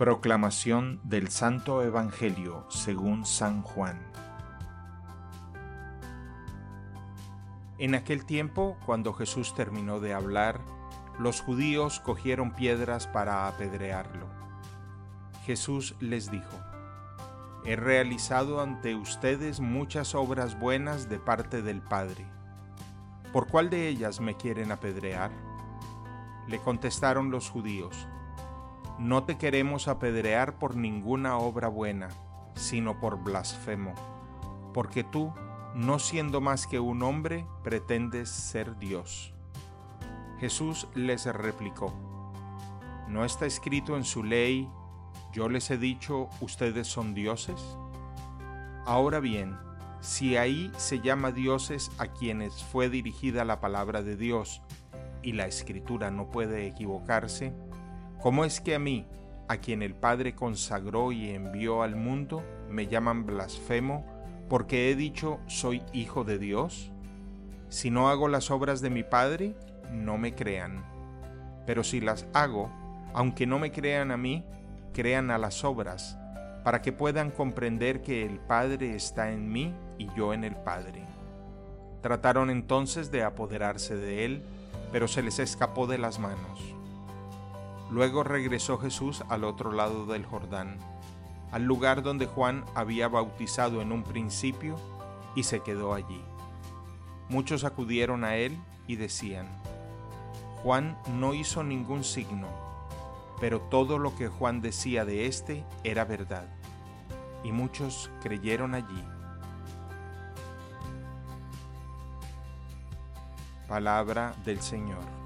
Proclamación del Santo Evangelio según San Juan. En aquel tiempo, cuando Jesús terminó de hablar, los judíos cogieron piedras para apedrearlo. Jesús les dijo, He realizado ante ustedes muchas obras buenas de parte del Padre. ¿Por cuál de ellas me quieren apedrear? Le contestaron los judíos, no te queremos apedrear por ninguna obra buena, sino por blasfemo, porque tú, no siendo más que un hombre, pretendes ser Dios. Jesús les replicó, ¿no está escrito en su ley, yo les he dicho, ustedes son dioses? Ahora bien, si ahí se llama dioses a quienes fue dirigida la palabra de Dios, y la escritura no puede equivocarse, ¿Cómo es que a mí, a quien el Padre consagró y envió al mundo, me llaman blasfemo porque he dicho soy hijo de Dios? Si no hago las obras de mi Padre, no me crean. Pero si las hago, aunque no me crean a mí, crean a las obras, para que puedan comprender que el Padre está en mí y yo en el Padre. Trataron entonces de apoderarse de él, pero se les escapó de las manos. Luego regresó Jesús al otro lado del Jordán, al lugar donde Juan había bautizado en un principio, y se quedó allí. Muchos acudieron a él y decían, Juan no hizo ningún signo, pero todo lo que Juan decía de éste era verdad, y muchos creyeron allí. Palabra del Señor.